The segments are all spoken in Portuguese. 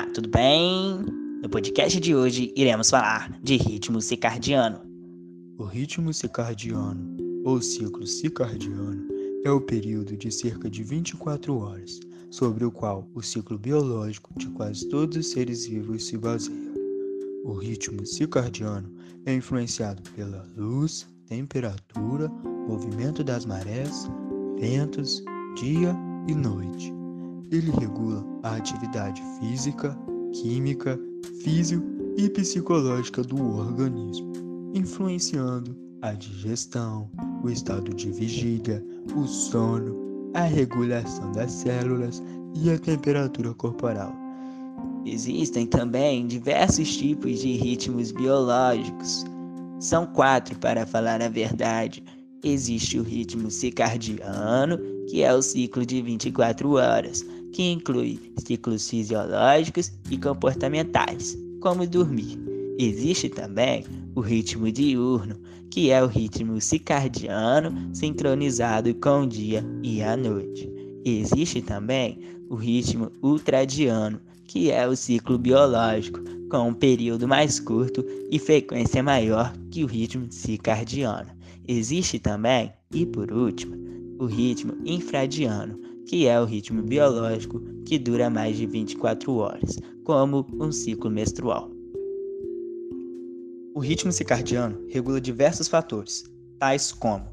Olá, tudo bem? No podcast de hoje iremos falar de ritmo circadiano. O ritmo circadiano, ou ciclo circadiano, é o período de cerca de 24 horas, sobre o qual o ciclo biológico de quase todos os seres vivos se baseia. O ritmo circadiano é influenciado pela luz, temperatura, movimento das marés, ventos, dia e noite. Ele regula a atividade física, química, físico e psicológica do organismo, influenciando a digestão, o estado de vigília, o sono, a regulação das células e a temperatura corporal. Existem também diversos tipos de ritmos biológicos. São quatro, para falar a verdade. Existe o ritmo circadiano, que é o ciclo de 24 horas que inclui ciclos fisiológicos e comportamentais, como dormir. Existe também o ritmo diurno, que é o ritmo circadiano sincronizado com o dia e a noite. Existe também o ritmo ultradiano, que é o ciclo biológico, com um período mais curto e frequência maior que o ritmo circadiano. Existe também, e por último, o ritmo infradiano, que é o ritmo biológico que dura mais de 24 horas, como um ciclo menstrual. O ritmo circadiano regula diversos fatores, tais como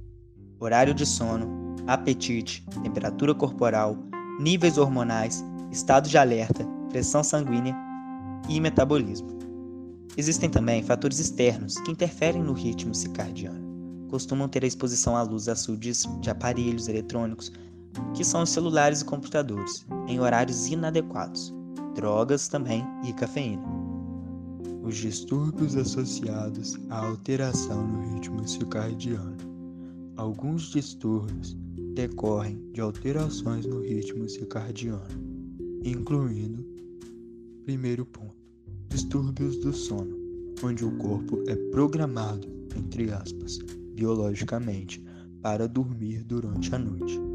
horário de sono, apetite, temperatura corporal, níveis hormonais, estado de alerta, pressão sanguínea e metabolismo. Existem também fatores externos que interferem no ritmo circadiano. Costumam ter a exposição à luz azul de aparelhos eletrônicos, que são os celulares e computadores, em horários inadequados, drogas também e cafeína. Os distúrbios associados à alteração no ritmo circadiano. Alguns distúrbios decorrem de alterações no ritmo circadiano, incluindo, primeiro ponto, distúrbios do sono, onde o corpo é programado, entre aspas, biologicamente, para dormir durante a noite.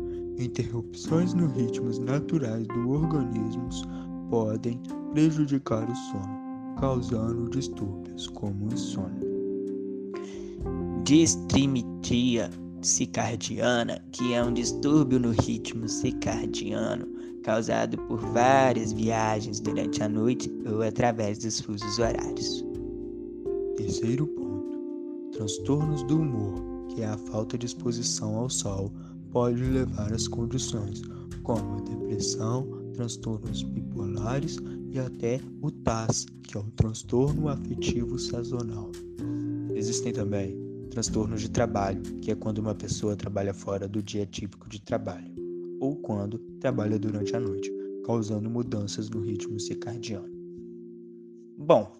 Interrupções nos ritmos naturais do organismo podem prejudicar o sono, causando distúrbios como insônia. Distrimitria circadiana, que é um distúrbio no ritmo circadiano causado por várias viagens durante a noite ou através dos fusos horários. Terceiro ponto: transtornos do humor, que é a falta de exposição ao sol pode levar às condições como a depressão, transtornos bipolares e até o TAS, que é o transtorno afetivo sazonal. Existem também transtornos de trabalho, que é quando uma pessoa trabalha fora do dia típico de trabalho, ou quando trabalha durante a noite, causando mudanças no ritmo circadiano. Bom,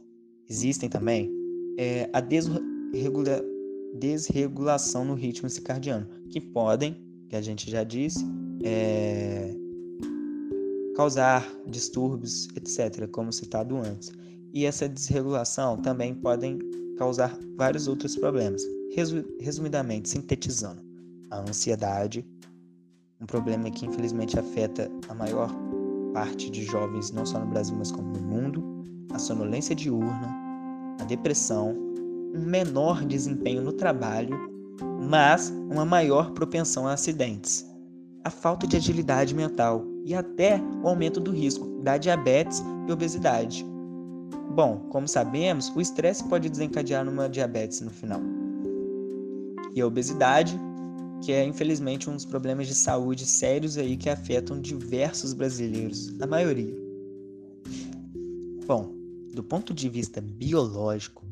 existem também é, a desregula desregulação no ritmo circadiano, que podem que a gente já disse, é, causar distúrbios, etc., como citado antes. E essa desregulação também podem causar vários outros problemas. Resumidamente, sintetizando, a ansiedade, um problema que infelizmente afeta a maior parte de jovens, não só no Brasil, mas como no mundo, a sonolência diurna, a depressão, um menor desempenho no trabalho mas uma maior propensão a acidentes, a falta de agilidade mental e até o aumento do risco da diabetes e obesidade. Bom, como sabemos, o estresse pode desencadear numa diabetes no final. E a obesidade, que é infelizmente um dos problemas de saúde sérios aí que afetam diversos brasileiros, a maioria. Bom, do ponto de vista biológico,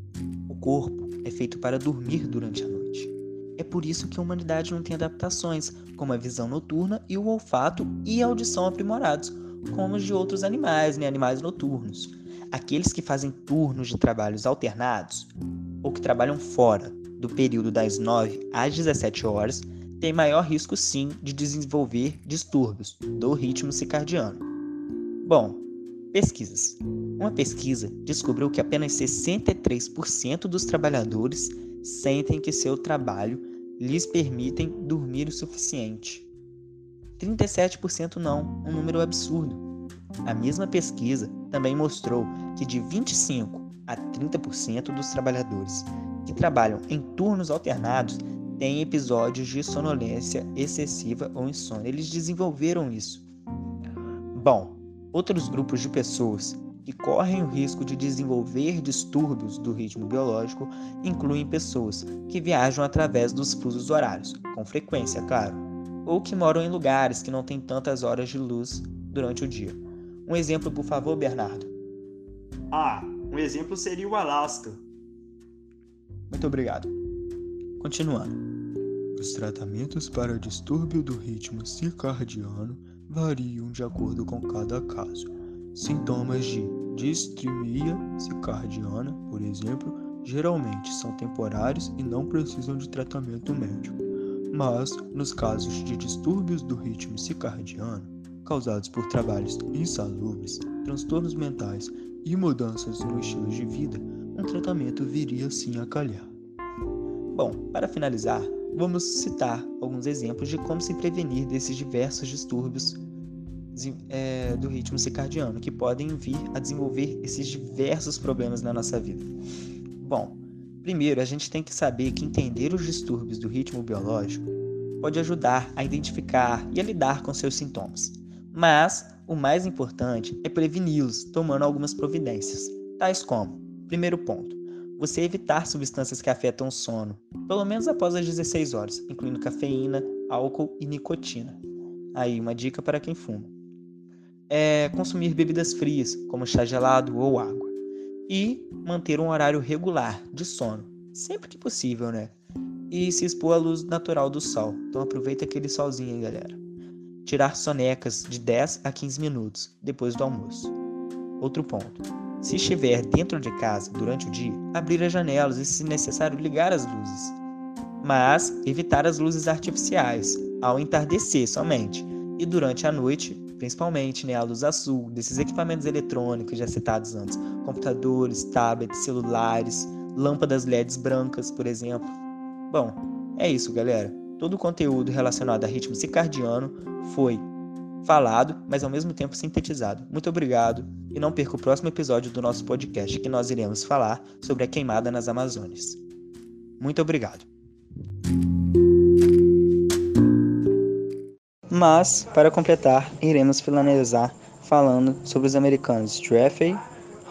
o corpo é feito para dormir durante a noite. É por isso que a humanidade não tem adaptações, como a visão noturna e o olfato e a audição aprimorados, como os de outros animais, né? animais noturnos. Aqueles que fazem turnos de trabalhos alternados, ou que trabalham fora do período das 9 às 17 horas, têm maior risco sim de desenvolver distúrbios do ritmo circadiano. Bom, pesquisas. Uma pesquisa descobriu que apenas 63% dos trabalhadores sentem que seu trabalho lhes permitem dormir o suficiente. 37% não, um número absurdo. A mesma pesquisa também mostrou que de 25 a 30% dos trabalhadores que trabalham em turnos alternados têm episódios de sonolência excessiva ou insônia. Eles desenvolveram isso. Bom, outros grupos de pessoas que correm o risco de desenvolver distúrbios do ritmo biológico incluem pessoas que viajam através dos fusos horários, com frequência, claro, ou que moram em lugares que não têm tantas horas de luz durante o dia. Um exemplo, por favor, Bernardo. Ah, um exemplo seria o Alasca. Muito obrigado. Continuando. Os tratamentos para distúrbio do ritmo circadiano variam de acordo com cada caso. Sintomas de distrimia circadiana, por exemplo, geralmente são temporários e não precisam de tratamento médico. Mas, nos casos de distúrbios do ritmo circadiano, causados por trabalhos insalubres, transtornos mentais e mudanças no estilo de vida, um tratamento viria sim a calhar. Bom, para finalizar, vamos citar alguns exemplos de como se prevenir desses diversos distúrbios é, do ritmo circadiano que podem vir a desenvolver esses diversos problemas na nossa vida. Bom, primeiro a gente tem que saber que entender os distúrbios do ritmo biológico pode ajudar a identificar e a lidar com seus sintomas. Mas o mais importante é preveni-los tomando algumas providências, tais como: primeiro ponto, você evitar substâncias que afetam o sono, pelo menos após as 16 horas, incluindo cafeína, álcool e nicotina. Aí, uma dica para quem fuma. É consumir bebidas frias, como chá gelado ou água. E manter um horário regular de sono, sempre que possível, né? E se expor à luz natural do sol. Então aproveita aquele solzinho aí, galera tirar sonecas de 10 a 15 minutos depois do almoço. Outro ponto: se estiver dentro de casa durante o dia, abrir as janelas e, se necessário, ligar as luzes. Mas evitar as luzes artificiais, ao entardecer somente, e durante a noite, principalmente né, a luz azul desses equipamentos eletrônicos já citados antes, computadores, tablets, celulares, lâmpadas LEDs brancas, por exemplo. Bom, é isso, galera. Todo o conteúdo relacionado a ritmo circadiano foi falado, mas ao mesmo tempo sintetizado. Muito obrigado e não perca o próximo episódio do nosso podcast que nós iremos falar sobre a queimada nas Amazônias. Muito obrigado. Mas, para completar, iremos finalizar falando sobre os americanos Jeffrey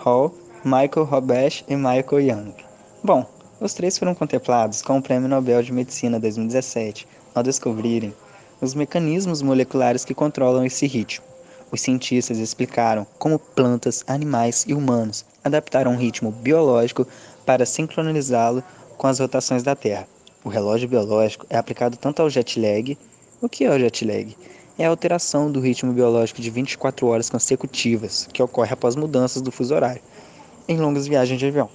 Hall, Michael Robesch e Michael Young. Bom, os três foram contemplados com o Prêmio Nobel de Medicina 2017 ao descobrirem os mecanismos moleculares que controlam esse ritmo. Os cientistas explicaram como plantas, animais e humanos adaptaram um ritmo biológico para sincronizá-lo com as rotações da Terra. O relógio biológico é aplicado tanto ao jet lag. O que é o jet lag? É a alteração do ritmo biológico de 24 horas consecutivas, que ocorre após mudanças do fuso horário, em longas viagens de avião.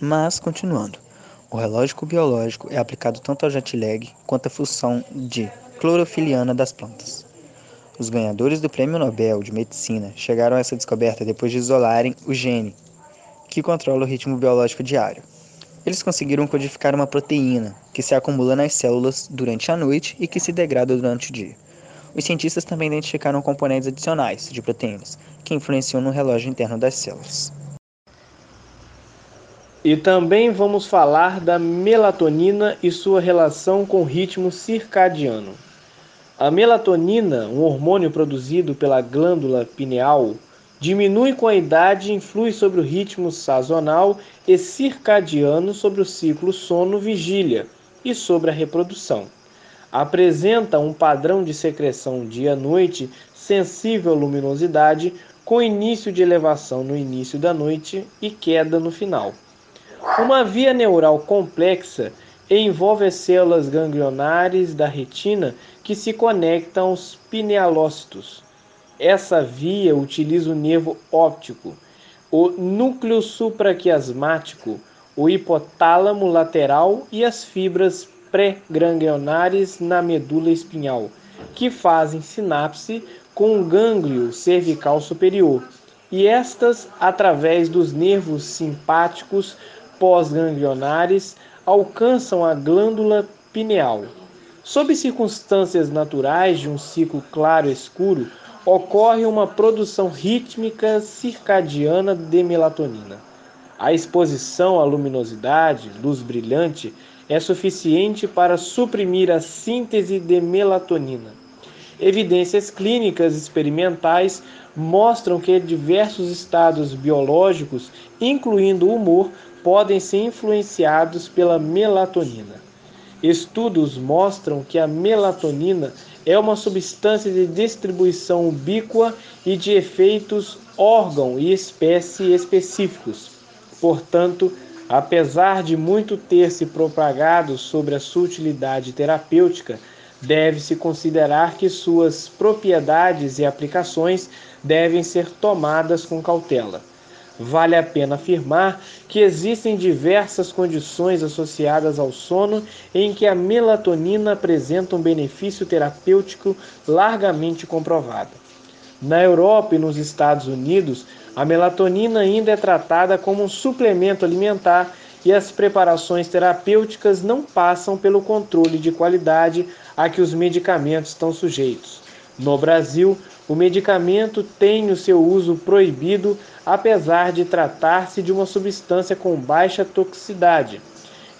Mas, continuando, o relógio biológico é aplicado tanto ao jet lag quanto à função de clorofiliana das plantas. Os ganhadores do Prêmio Nobel de Medicina chegaram a essa descoberta depois de isolarem o gene que controla o ritmo biológico diário. Eles conseguiram codificar uma proteína que se acumula nas células durante a noite e que se degrada durante o dia. Os cientistas também identificaram componentes adicionais de proteínas que influenciam no relógio interno das células. E também vamos falar da melatonina e sua relação com o ritmo circadiano. A melatonina, um hormônio produzido pela glândula pineal, diminui com a idade e influi sobre o ritmo sazonal e circadiano sobre o ciclo sono-vigília e sobre a reprodução. Apresenta um padrão de secreção dia-noite sensível à luminosidade, com início de elevação no início da noite e queda no final. Uma via neural complexa envolve as células ganglionares da retina que se conectam aos pinealócitos. Essa via utiliza o nervo óptico, o núcleo supraquiasmático, o hipotálamo lateral e as fibras pré-ganglionares na medula espinhal, que fazem sinapse com o gânglio cervical superior, e estas através dos nervos simpáticos pós-ganglionares alcançam a glândula pineal. Sob circunstâncias naturais de um ciclo claro-escuro, ocorre uma produção rítmica circadiana de melatonina. A exposição à luminosidade, luz brilhante, é suficiente para suprimir a síntese de melatonina. Evidências clínicas experimentais mostram que diversos estados biológicos, incluindo o humor, podem ser influenciados pela melatonina. Estudos mostram que a melatonina é uma substância de distribuição ubíqua e de efeitos órgão e espécie específicos. Portanto, apesar de muito ter se propagado sobre a sua utilidade terapêutica, deve-se considerar que suas propriedades e aplicações devem ser tomadas com cautela. Vale a pena afirmar que existem diversas condições associadas ao sono em que a melatonina apresenta um benefício terapêutico largamente comprovado. Na Europa e nos Estados Unidos, a melatonina ainda é tratada como um suplemento alimentar e as preparações terapêuticas não passam pelo controle de qualidade a que os medicamentos estão sujeitos. No Brasil, o medicamento tem o seu uso proibido, apesar de tratar-se de uma substância com baixa toxicidade.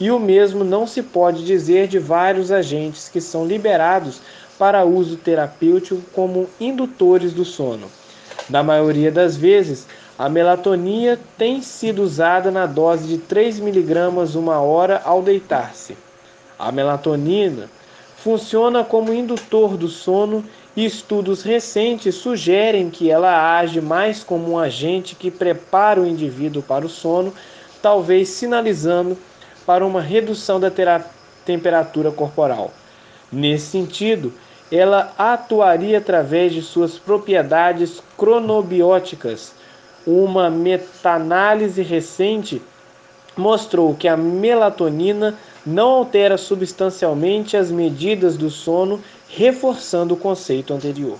E o mesmo não se pode dizer de vários agentes que são liberados para uso terapêutico como indutores do sono. Na maioria das vezes, a melatonina tem sido usada na dose de 3 mg uma hora ao deitar-se. A melatonina funciona como indutor do sono e estudos recentes sugerem que ela age mais como um agente que prepara o indivíduo para o sono, talvez sinalizando para uma redução da temperatura corporal. Nesse sentido, ela atuaria através de suas propriedades cronobióticas. Uma meta-análise recente mostrou que a melatonina não altera substancialmente as medidas do sono, reforçando o conceito anterior.